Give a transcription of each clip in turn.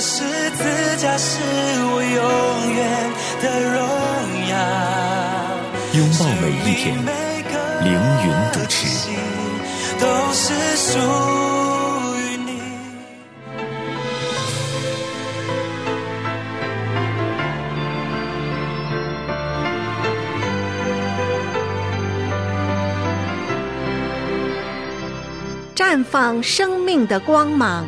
十字架是我永远的荣耀。拥抱每一天，凌云主持。都是属于你。绽放生命的光芒。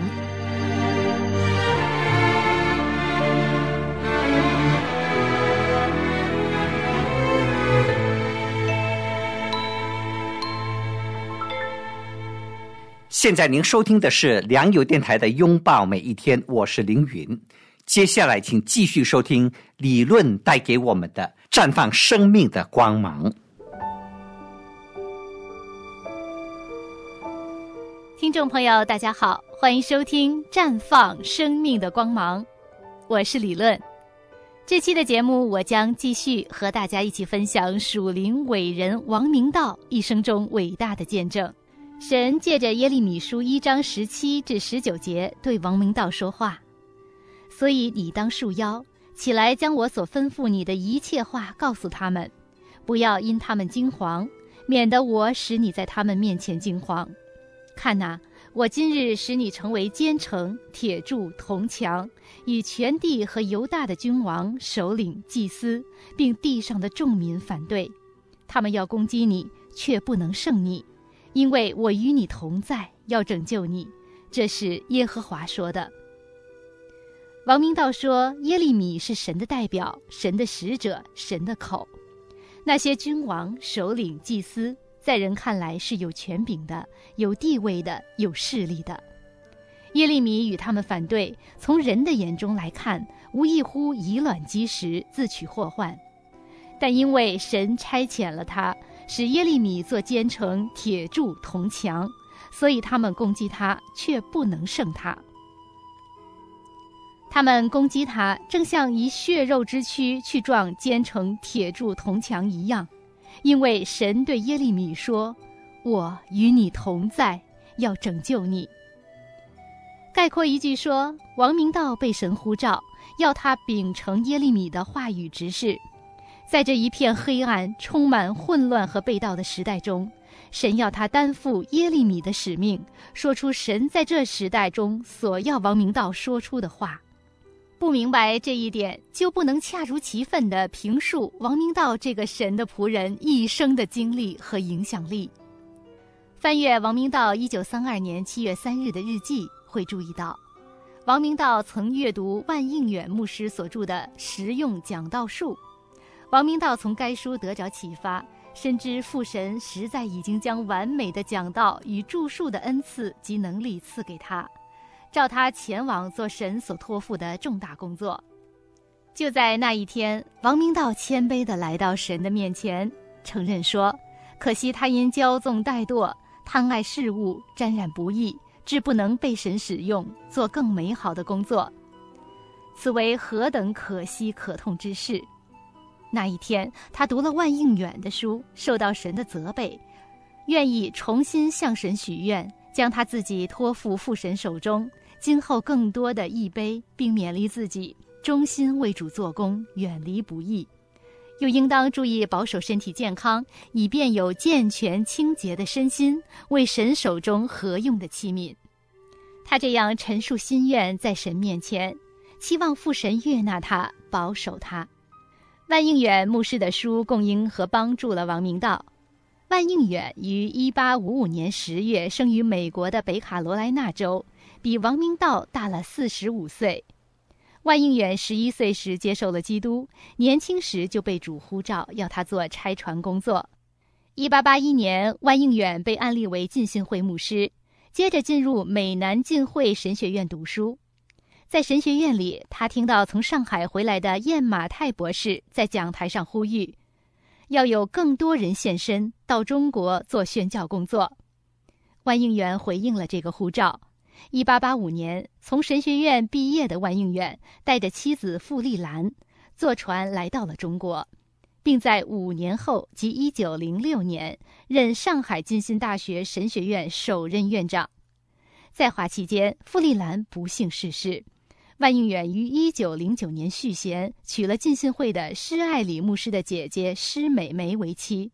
现在您收听的是良友电台的《拥抱每一天》，我是凌云。接下来，请继续收听理论带给我们的绽放生命的光芒。听众朋友，大家好，欢迎收听《绽放生命的光芒》，我是理论。这期的节目，我将继续和大家一起分享属灵伟人王明道一生中伟大的见证。神借着耶利米书一章十七至十九节对王明道说话，所以你当束腰起来，将我所吩咐你的一切话告诉他们，不要因他们惊惶，免得我使你在他们面前惊惶。看哪，我今日使你成为坚城、铁柱、铜墙，与全地和犹大的君王、首领、祭司，并地上的众民反对，他们要攻击你，却不能胜你。因为我与你同在，要拯救你，这是耶和华说的。王明道说，耶利米是神的代表，神的使者，神的口。那些君王、首领、祭司，在人看来是有权柄的、有地位的、有势力的。耶利米与他们反对，从人的眼中来看，无异乎以卵击石，自取祸患。但因为神差遣了他。使耶利米做坚城、铁柱、铜墙，所以他们攻击他，却不能胜他。他们攻击他，正像以血肉之躯去撞坚城、铁柱、铜墙一样，因为神对耶利米说：“我与你同在，要拯救你。”概括一句说，王明道被神呼召，要他秉承耶利米的话语执事。在这一片黑暗、充满混乱和被盗的时代中，神要他担负耶利米的使命，说出神在这时代中所要王明道说出的话。不明白这一点，就不能恰如其分地评述王明道这个神的仆人一生的经历和影响力。翻阅王明道一九三二年七月三日的日记，会注意到，王明道曾阅读万应远牧师所著的《实用讲道术》。王明道从该书得着启发，深知父神实在已经将完美的讲道与著述的恩赐及能力赐给他，召他前往做神所托付的重大工作。就在那一天，王明道谦卑地来到神的面前，承认说：“可惜他因骄纵怠惰、贪爱事物、沾染不义，致不能被神使用，做更美好的工作。此为何等可惜可痛之事！”那一天，他读了万应远的书，受到神的责备，愿意重新向神许愿，将他自己托付父神手中，今后更多的义悲，并勉励自己忠心为主做工，远离不义，又应当注意保守身体健康，以便有健全清洁的身心，为神手中合用的器皿。他这样陈述心愿，在神面前，期望父神悦纳他，保守他。万应远牧师的书供应和帮助了王明道。万应远于1855年10月生于美国的北卡罗来纳州，比王明道大了45岁。万应远11岁时接受了基督，年轻时就被主呼召要他做拆船工作。1881年，万应远被安立为浸信会牧师，接着进入美南浸会神学院读书。在神学院里，他听到从上海回来的燕马泰博士在讲台上呼吁，要有更多人现身到中国做宣教工作。万应元回应了这个呼召。一八八五年，从神学院毕业的万应元带着妻子傅丽兰坐船来到了中国，并在五年后，即一九零六年，任上海浸信大学神学院首任院长。在华期间，傅丽兰不幸逝世，万应元于一九零九年续弦，娶了浸信会的施爱礼牧师的姐姐施美梅为妻。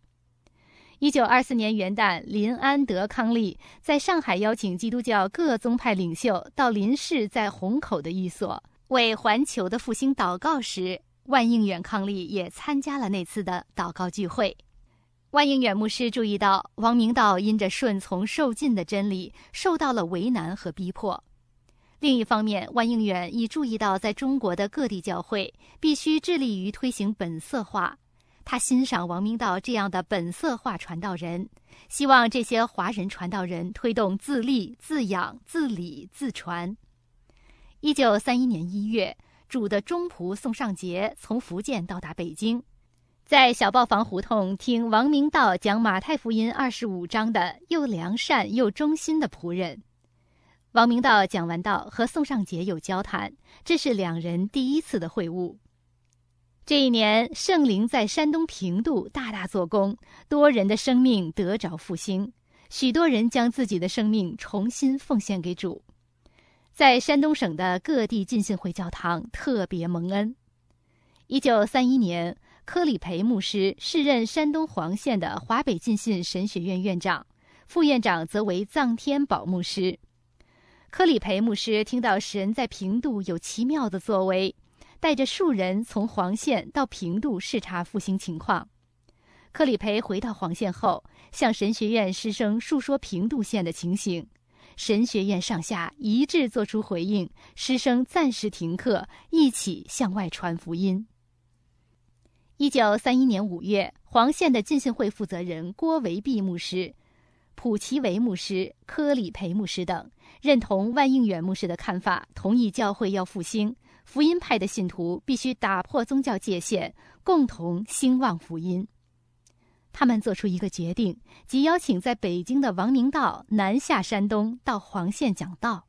一九二四年元旦，林安德康利在上海邀请基督教各宗派领袖到林氏在虹口的寓所为环球的复兴祷告时，万应远康利也参加了那次的祷告聚会。万应远牧师注意到，王明道因着顺从受尽的真理，受到了为难和逼迫。另一方面，万应远亦注意到，在中国的各地教会必须致力于推行本色化。他欣赏王明道这样的本色化传道人，希望这些华人传道人推动自立、自养、自理、自传。一九三一年一月，主的中仆宋尚杰从福建到达北京，在小报房胡同听王明道讲马太福音二十五章的又良善又忠心的仆人。王明道讲完道，和宋尚杰有交谈，这是两人第一次的会晤。这一年，圣灵在山东平度大大做工，多人的生命得着复兴，许多人将自己的生命重新奉献给主，在山东省的各地浸信会教堂特别蒙恩。一九三一年，柯里培牧师是任山东黄县的华北浸信神学院院长，副院长则为藏天宝牧师。科里培牧师听到神在平度有奇妙的作为。带着数人从黄县到平度视察复兴情况。克里培回到黄县后，向神学院师生述说平度县的情形。神学院上下一致作出回应，师生暂时停课，一起向外传福音。一九三一年五月，黄县的浸信会负责人郭维弼牧师、普奇维牧师、科里培牧师等认同万应远牧师的看法，同意教会要复兴。福音派的信徒必须打破宗教界限，共同兴旺福音。他们做出一个决定，即邀请在北京的王明道南下山东，到黄县讲道。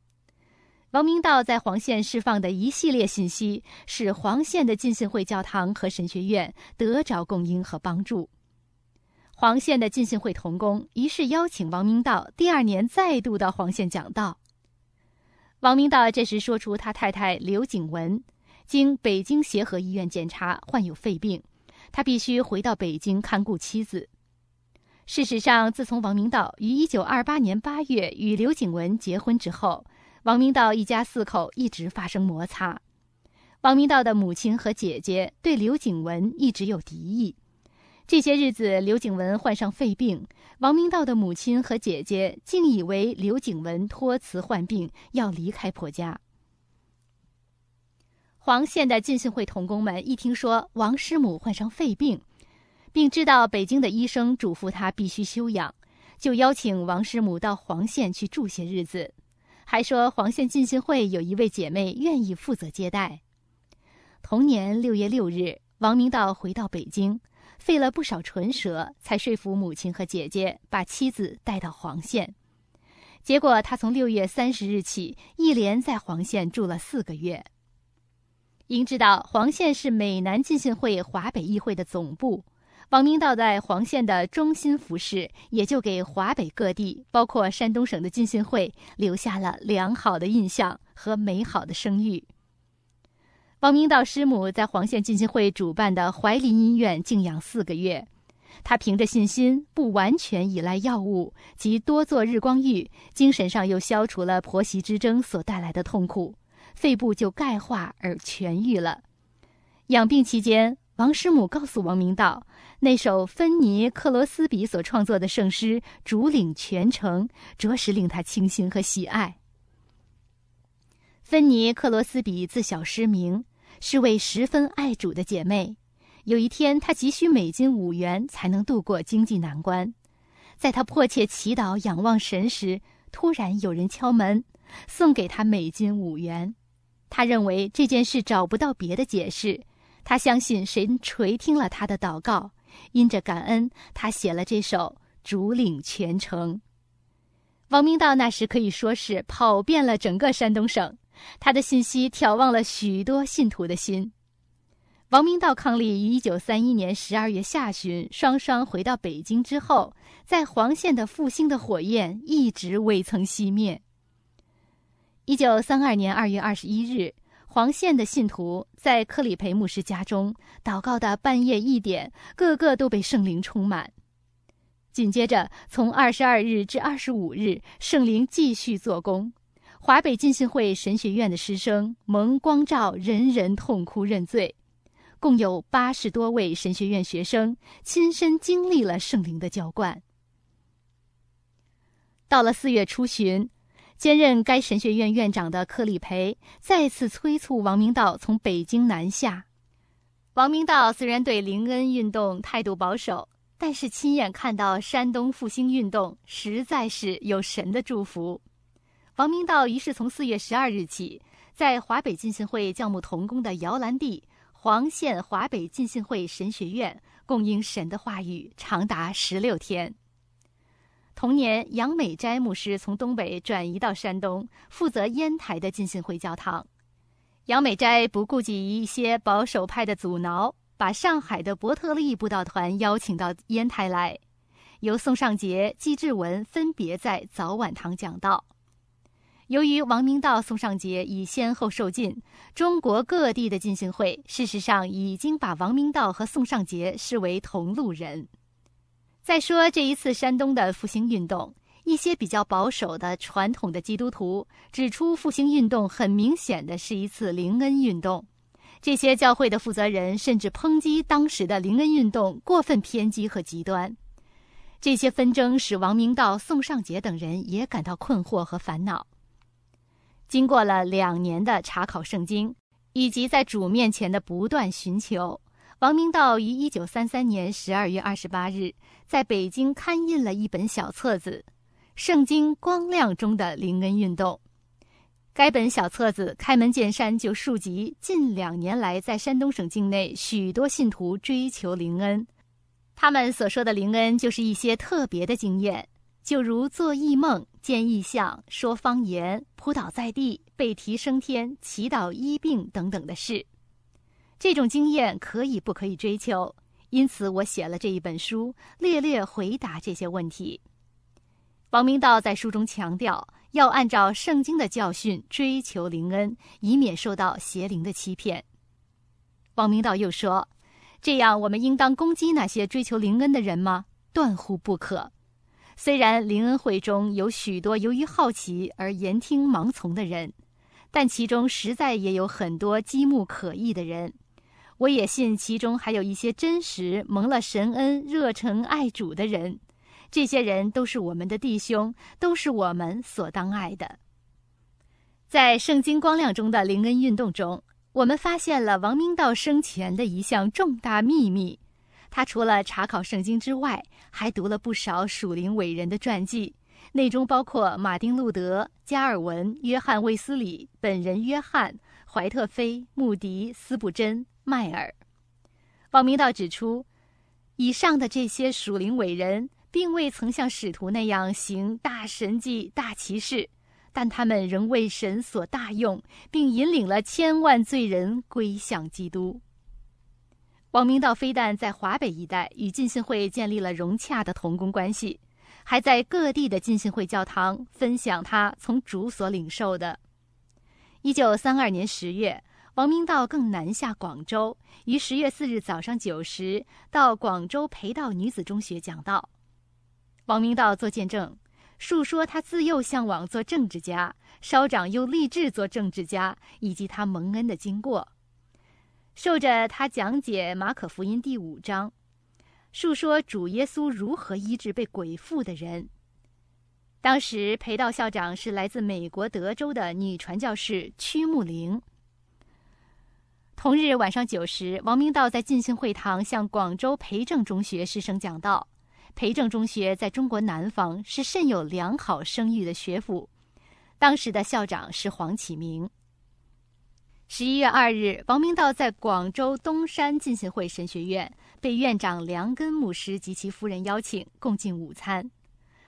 王明道在黄县释放的一系列信息，使黄县的浸信会教堂和神学院得着供应和帮助。黄县的浸信会同工于是邀请王明道第二年再度到黄县讲道。王明道这时说出，他太太刘景文经北京协和医院检查患有肺病，他必须回到北京看顾妻子。事实上，自从王明道于1928年8月与刘景文结婚之后，王明道一家四口一直发生摩擦。王明道的母亲和姐姐对刘景文一直有敌意。这些日子，刘景文患上肺病，王明道的母亲和姐姐竟以为刘景文托辞患病，要离开婆家。黄县的浸信会童工们一听说王师母患上肺病，并知道北京的医生嘱咐他必须休养，就邀请王师母到黄县去住些日子，还说黄县浸信会有一位姐妹愿意负责接待。同年六月六日，王明道回到北京。费了不少唇舌，才说服母亲和姐姐把妻子带到黄县。结果，他从六月三十日起，一连在黄县住了四个月。应知道，黄县是美南浸信会华北议会的总部，王明道在黄县的忠心服侍，也就给华北各地，包括山东省的浸信会，留下了良好的印象和美好的声誉。王明道师母在黄县浸信会主办的怀林医院静养四个月，他凭着信心，不完全依赖药物，及多做日光浴，精神上又消除了婆媳之争所带来的痛苦，肺部就钙化而痊愈了。养病期间，王师母告诉王明道，那首芬尼克罗斯比所创作的圣诗主领全程，着实令他倾心和喜爱。芬尼克罗斯比自小失明。是位十分爱主的姐妹。有一天，她急需美金五元才能度过经济难关。在她迫切祈祷、仰望神时，突然有人敲门，送给她美金五元。他认为这件事找不到别的解释，他相信神垂听了他的祷告，因着感恩，他写了这首《主领全城》。王明道那时可以说是跑遍了整个山东省，他的信息挑旺了许多信徒的心。王明道伉俪于一九三一年十二月下旬双双回到北京之后，在黄县的复兴的火焰一直未曾熄灭。一九三二年二月二十一日，黄县的信徒在克里培牧师家中祷告的半夜一点，个个都被圣灵充满。紧接着，从二十二日至二十五日，圣灵继续做工。华北浸信会神学院的师生蒙光照，人人痛哭认罪。共有八十多位神学院学生亲身经历了圣灵的浇灌。到了四月初旬，兼任该神学院院长的克里培再次催促王明道从北京南下。王明道虽然对灵恩运动态度保守。但是亲眼看到山东复兴运动，实在是有神的祝福。王明道于是从四月十二日起，在华北浸信会教牧同工的摇篮地黄县华北浸信会神学院供应神的话语，长达十六天。同年，杨美斋牧师从东北转移到山东，负责烟台的浸信会教堂。杨美斋不顾及一些保守派的阻挠。把上海的伯特利布道团邀请到烟台来，由宋尚杰、季志文分别在早晚堂讲道。由于王明道、宋尚杰已先后受禁，中国各地的浸信会事实上已经把王明道和宋尚杰视为同路人。再说这一次山东的复兴运动，一些比较保守的传统的基督徒指出，复兴运动很明显的是一次灵恩运动。这些教会的负责人甚至抨击当时的灵恩运动过分偏激和极端。这些纷争使王明道、宋尚杰等人也感到困惑和烦恼。经过了两年的查考圣经，以及在主面前的不断寻求，王明道于一九三三年十二月二十八日在北京刊印了一本小册子《圣经光亮中的灵恩运动》。该本小册子开门见山就述及近两年来在山东省境内许多信徒追求灵恩，他们所说的灵恩就是一些特别的经验，就如做异梦、见异象、说方言、扑倒在地、被提升天、祈祷医病等等的事。这种经验可以不可以追求？因此，我写了这一本书，略略回答这些问题。王明道在书中强调。要按照圣经的教训追求灵恩，以免受到邪灵的欺骗。王明道又说：“这样，我们应当攻击那些追求灵恩的人吗？断乎不可。虽然灵恩会中有许多由于好奇而言听盲从的人，但其中实在也有很多积木可疑的人。我也信其中还有一些真实蒙了神恩、热诚爱主的人。”这些人都是我们的弟兄，都是我们所当爱的。在圣经光亮中的灵恩运动中，我们发现了王明道生前的一项重大秘密：他除了查考圣经之外，还读了不少属灵伟人的传记，内中包括马丁·路德、加尔文、约翰·卫斯理、本人约翰、怀特菲、穆迪、斯布珍、迈尔。王明道指出，以上的这些属灵伟人。并未曾像使徒那样行大神迹、大奇事，但他们仍为神所大用，并引领了千万罪人归向基督。王明道非但在华北一带与浸信会建立了融洽的同工关系，还在各地的浸信会教堂分享他从主所领受的。一九三二年十月，王明道更南下广州，于十月四日早上九时到广州培道女子中学讲道。王明道做见证，述说他自幼向往做政治家，稍长又立志做政治家，以及他蒙恩的经过。受着他讲解马可福音第五章，述说主耶稣如何医治被鬼附的人。当时裴道校长是来自美国德州的女传教士屈木玲。同日晚上九时，王明道在进信会堂向广州培正中学师生讲道。培正中学在中国南方是甚有良好声誉的学府，当时的校长是黄启明。十一月二日，王明道在广州东山浸信会神学院被院长梁根牧师及其夫人邀请共进午餐。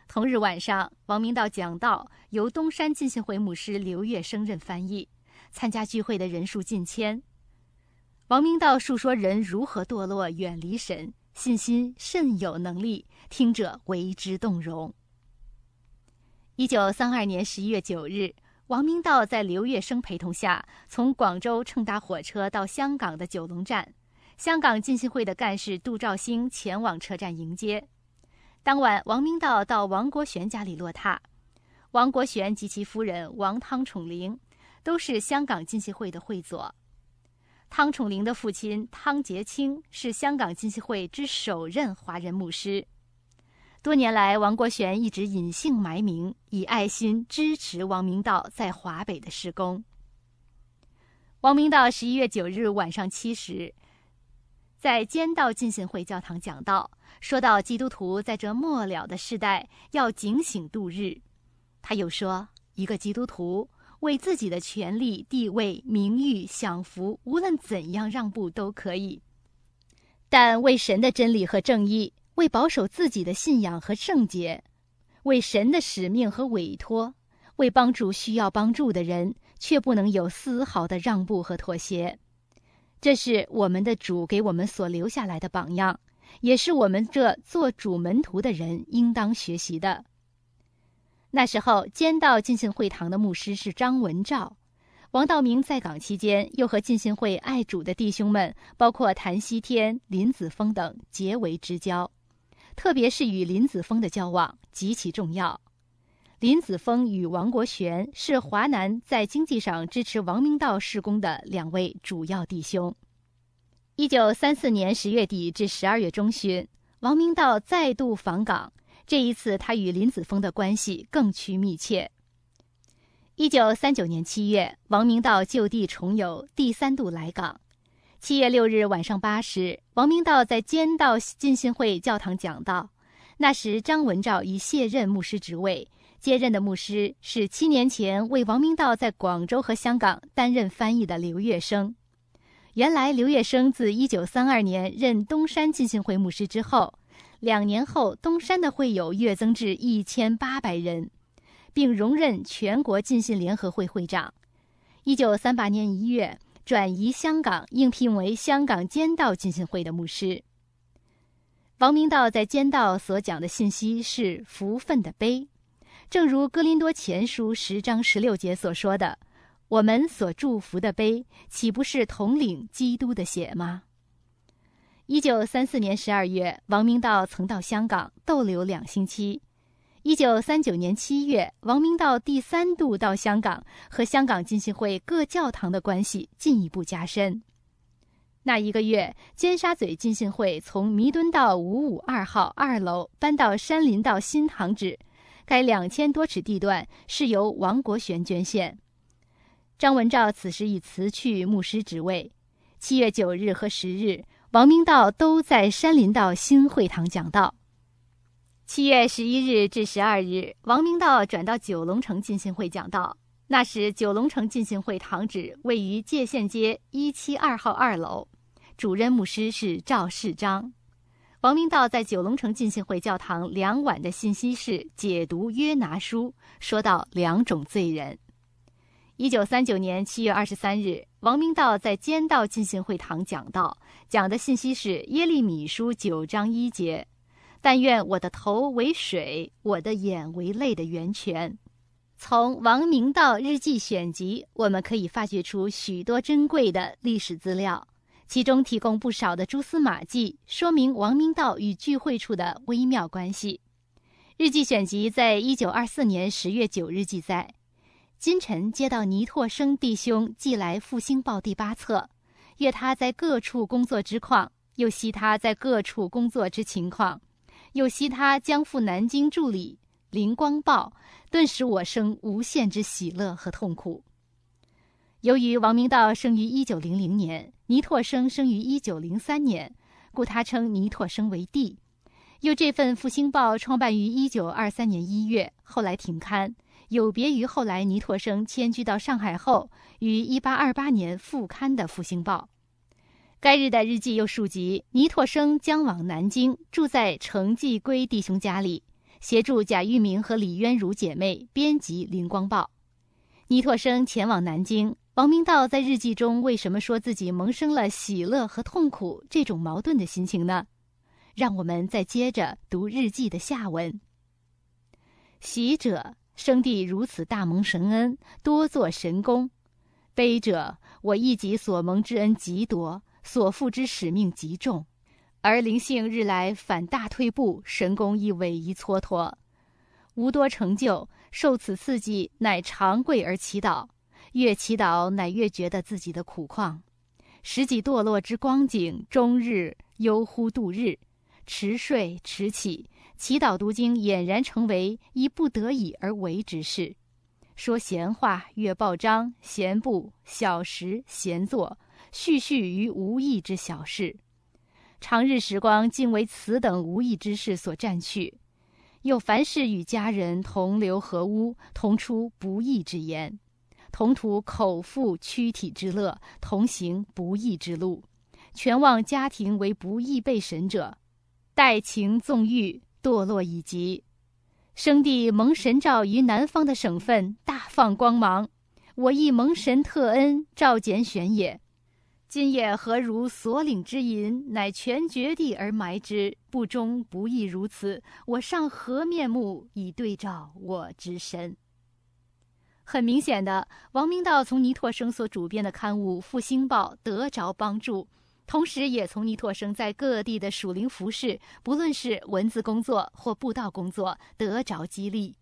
同日晚上，王明道讲道，由东山浸信会牧师刘月生任翻译。参加聚会的人数近千。王明道述说人如何堕落，远离神，信心甚有能力，听者为之动容。一九三二年十一月九日，王明道在刘月生陪同下，从广州乘搭火车到香港的九龙站。香港浸信会的干事杜兆兴前往车站迎接。当晚，王明道到王国璇家里落榻。王国璇及其夫人王汤宠玲。都是香港浸信会的会所。汤宠玲的父亲汤杰清是香港浸信会之首任华人牧师。多年来，王国璇一直隐姓埋名，以爱心支持王明道在华北的施工。王明道十一月九日晚上七时，在坚道进信会教堂讲道，说到基督徒在这末了的时代要警醒度日。他又说，一个基督徒。为自己的权利、地位、名誉、享福，无论怎样让步都可以；但为神的真理和正义，为保守自己的信仰和圣洁，为神的使命和委托，为帮助需要帮助的人，却不能有丝毫的让步和妥协。这是我们的主给我们所留下来的榜样，也是我们这做主门徒的人应当学习的。那时候，监道进信会堂的牧师是张文照。王道明在岗期间，又和进信会爱主的弟兄们，包括谭锡天、林子峰等结为知交。特别是与林子峰的交往极其重要。林子峰与王国璇是华南在经济上支持王明道施工的两位主要弟兄。一九三四年十月底至十二月中旬，王明道再度访港。这一次，他与林子峰的关系更趋密切。一九三九年七月，王明道就地重游，第三度来港。七月六日晚上八时，王明道在坚道浸信会教堂讲道。那时，张文照已卸任牧师职位，接任的牧师是七年前为王明道在广州和香港担任翻译的刘月生。原来，刘月生自一九三二年任东山浸信会牧师之后。两年后，东山的会友跃增至一千八百人，并荣任全国浸信联合会会长。一九三八年一月，转移香港，应聘为香港坚道浸信会的牧师。王明道在坚道所讲的信息是福分的碑，正如哥林多前书十章十六节所说的：“我们所祝福的碑，岂不是统领基督的血吗？”一九三四年十二月，王明道曾到香港逗留两星期。一九三九年七月，王明道第三度到香港，和香港浸信会各教堂的关系进一步加深。那一个月，尖沙咀浸信会从弥敦道五五二号二楼搬到山林道新堂址，该两千多尺地段是由王国璇捐献。张文照此时已辞去牧师职位。七月九日和十日。王明道都在山林道新会堂讲道。七月十一日至十二日，王明道转到九龙城进信会讲道。那时九龙城进信会堂址位于界限街一七二号二楼，主任牧师是赵世章。王明道在九龙城进信会教堂两晚的信息是解读约拿书，说到两种罪人。一九三九年七月二十三日，王明道在监道进信会堂讲道，讲的信息是耶利米书九章一节：“但愿我的头为水，我的眼为泪的源泉。”从王明道日记选集，我们可以发掘出许多珍贵的历史资料，其中提供不少的蛛丝马迹，说明王明道与聚会处的微妙关系。日记选集在一九二四年十月九日记载。今晨接到倪拓生弟兄寄来《复兴报》第八册，阅他在各处工作之况，又悉他在各处工作之情况，又悉他将赴南京助理《灵光报》，顿时我生无限之喜乐和痛苦。由于王明道生于一九零零年，倪拓生生于一九零三年，故他称倪拓生为弟。又这份《复兴报》创办于一九二三年一月，后来停刊。有别于后来倪柝声迁居到上海后于1828年复刊的《复兴报》。该日的日记又述及，倪柝声将往南京，住在程继圭弟兄家里，协助贾玉明和李渊如姐妹编辑《灵光报》。倪柝声前往南京，王明道在日记中为什么说自己萌生了喜乐和痛苦这种矛盾的心情呢？让我们再接着读日记的下文。喜者，生弟如此大蒙神恩，多做神功；悲者，我一己所蒙之恩极多。所负之使命极重，而灵性日来反大退步，神功亦萎夷蹉跎，无多成就。受此刺激，乃长跪而祈祷，越祈祷，乃越觉得自己的苦况，使己堕落之光景，终日忧乎度日，迟睡迟起，祈祷读经俨然成为一不得已而为之事。说闲话，阅报章，闲步，小食，闲坐。絮絮于无益之小事，长日时光竟为此等无益之事所占去，又凡事与家人同流合污，同出不义之言，同图口腹躯体之乐，同行不义之路，全望家庭为不义被神者，待情纵欲，堕落已极。生地蒙神照于南方的省份，大放光芒，我亦蒙神特恩，召简选也。今夜何如所领之银，乃全绝地而埋之，不忠不义如此，我尚何面目以对照我之身？很明显的，王明道从倪柝声所主编的刊物《复兴报》得着帮助，同时也从倪柝声在各地的属灵服饰，不论是文字工作或布道工作，得着激励。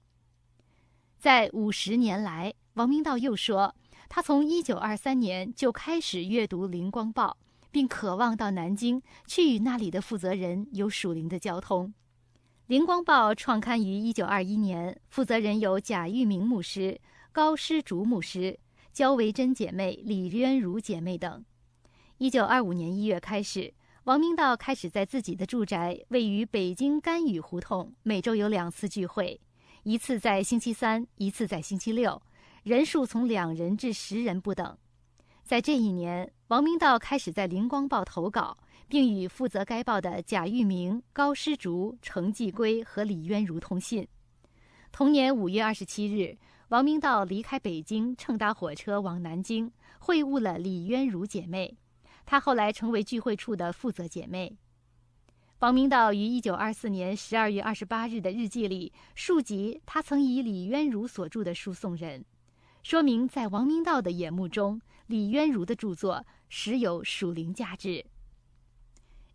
在五十年来，王明道又说。他从一九二三年就开始阅读《灵光报》，并渴望到南京去与那里的负责人有属灵的交通。《灵光报》创刊于一九二一年，负责人有贾玉明牧师、高师竹牧师、焦维珍姐妹、李渊如姐妹等。一九二五年一月开始，王明道开始在自己的住宅——位于北京甘雨胡同，每周有两次聚会，一次在星期三，一次在星期六。人数从两人至十人不等。在这一年，王明道开始在《灵光报》投稿，并与负责该报的贾玉明、高诗竹、程继圭和李渊如通信。同年五月二十七日，王明道离开北京，乘搭火车往南京，会晤了李渊如姐妹。她后来成为聚会处的负责姐妹。王明道于一九二四年十二月二十八日的日记里述及，他曾以李渊如所著的书送人。说明在王明道的眼目中，李渊如的著作实有属灵价值。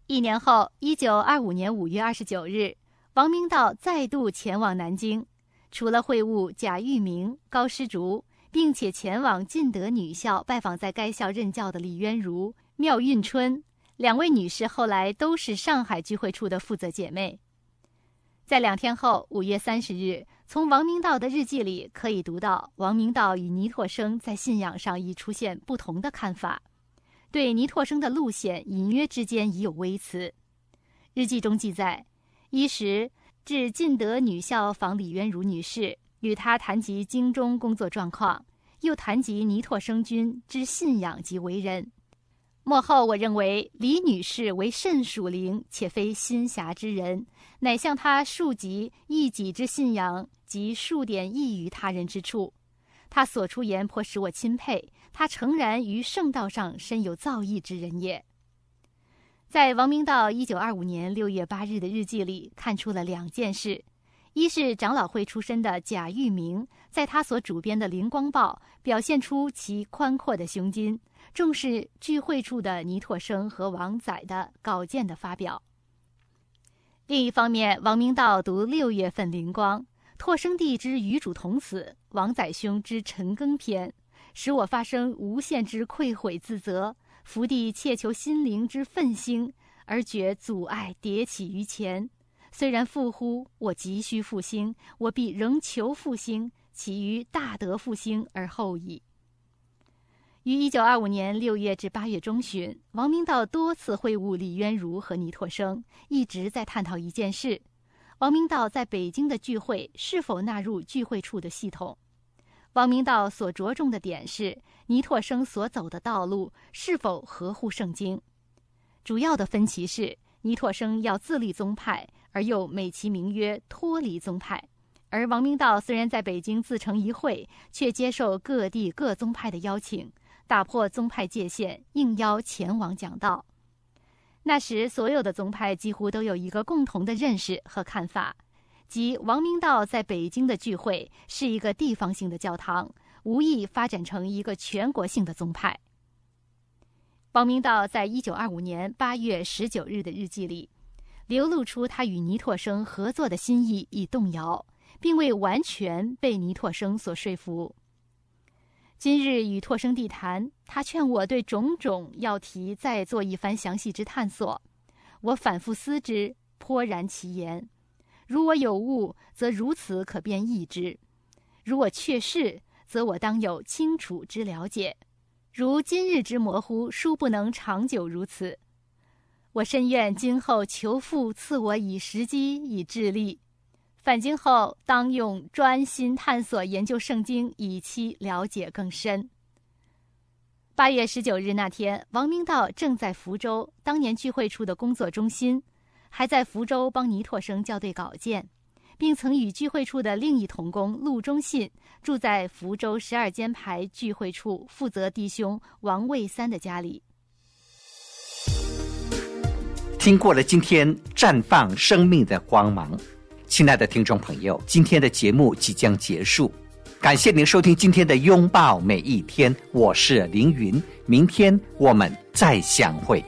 一年后，一九二五年五月二十九日，王明道再度前往南京，除了会晤贾玉明、高师竹，并且前往晋德女校拜访在该校任教的李渊如、缪运春两位女士，后来都是上海聚会处的负责姐妹。在两天后，五月三十日。从王明道的日记里可以读到，王明道与倪柝声在信仰上已出现不同的看法，对倪柝声的路线隐约之间已有微词。日记中记载：一时至晋德女校访李渊如女士，与她谈及京中工作状况，又谈及倪柝声君之信仰及为人。末后，我认为李女士为甚属灵，且非心狭之人，乃向她述及一己之信仰。及数点异于他人之处，他所出言颇使我钦佩。他诚然于圣道上深有造诣之人也。在王明道一九二五年六月八日的日记里，看出了两件事：一是长老会出身的贾玉明，在他所主编的《灵光报》表现出其宽阔的胸襟，重视聚会处的倪柝声和王载的稿件的发表；另一方面，王明道读六月份《灵光》。拓生地之与主同死，王载兄之陈庚篇，使我发生无限之愧悔自责。福地切求心灵之奋兴，而觉阻碍迭起于前。虽然复乎，我急需复兴，我必仍求复兴，其于大德复兴而后已。于一九二五年六月至八月中旬，王明道多次会晤李渊如和倪柝声，一直在探讨一件事。王明道在北京的聚会是否纳入聚会处的系统？王明道所着重的点是尼拓生所走的道路是否合乎圣经。主要的分歧是尼拓生要自立宗派，而又美其名曰脱离宗派；而王明道虽然在北京自成一会，却接受各地各宗派的邀请，打破宗派界限，应邀前往讲道。那时，所有的宗派几乎都有一个共同的认识和看法，即王明道在北京的聚会是一个地方性的教堂，无意发展成一个全国性的宗派。王明道在一九二五年八月十九日的日记里，流露出他与倪柝生合作的心意已动摇，并未完全被倪柝生所说服。今日与拓生地谈，他劝我对种种要题再做一番详细之探索。我反复思之，颇然其言。如我有误，则如此可便易之；如我确是，则我当有清楚之了解。如今日之模糊，殊不能长久如此。我深愿今后求父赐我以时机，以智力。返京后，当用专心探索研究圣经，以期了解更深。八月十九日那天，王明道正在福州当年聚会处的工作中心，还在福州帮倪柝生校对稿件，并曾与聚会处的另一同工陆忠信住在福州十二间牌聚会处负责弟兄王卫三的家里。听过了今天绽放生命的光芒。亲爱的听众朋友，今天的节目即将结束，感谢您收听今天的《拥抱每一天》，我是凌云，明天我们再相会。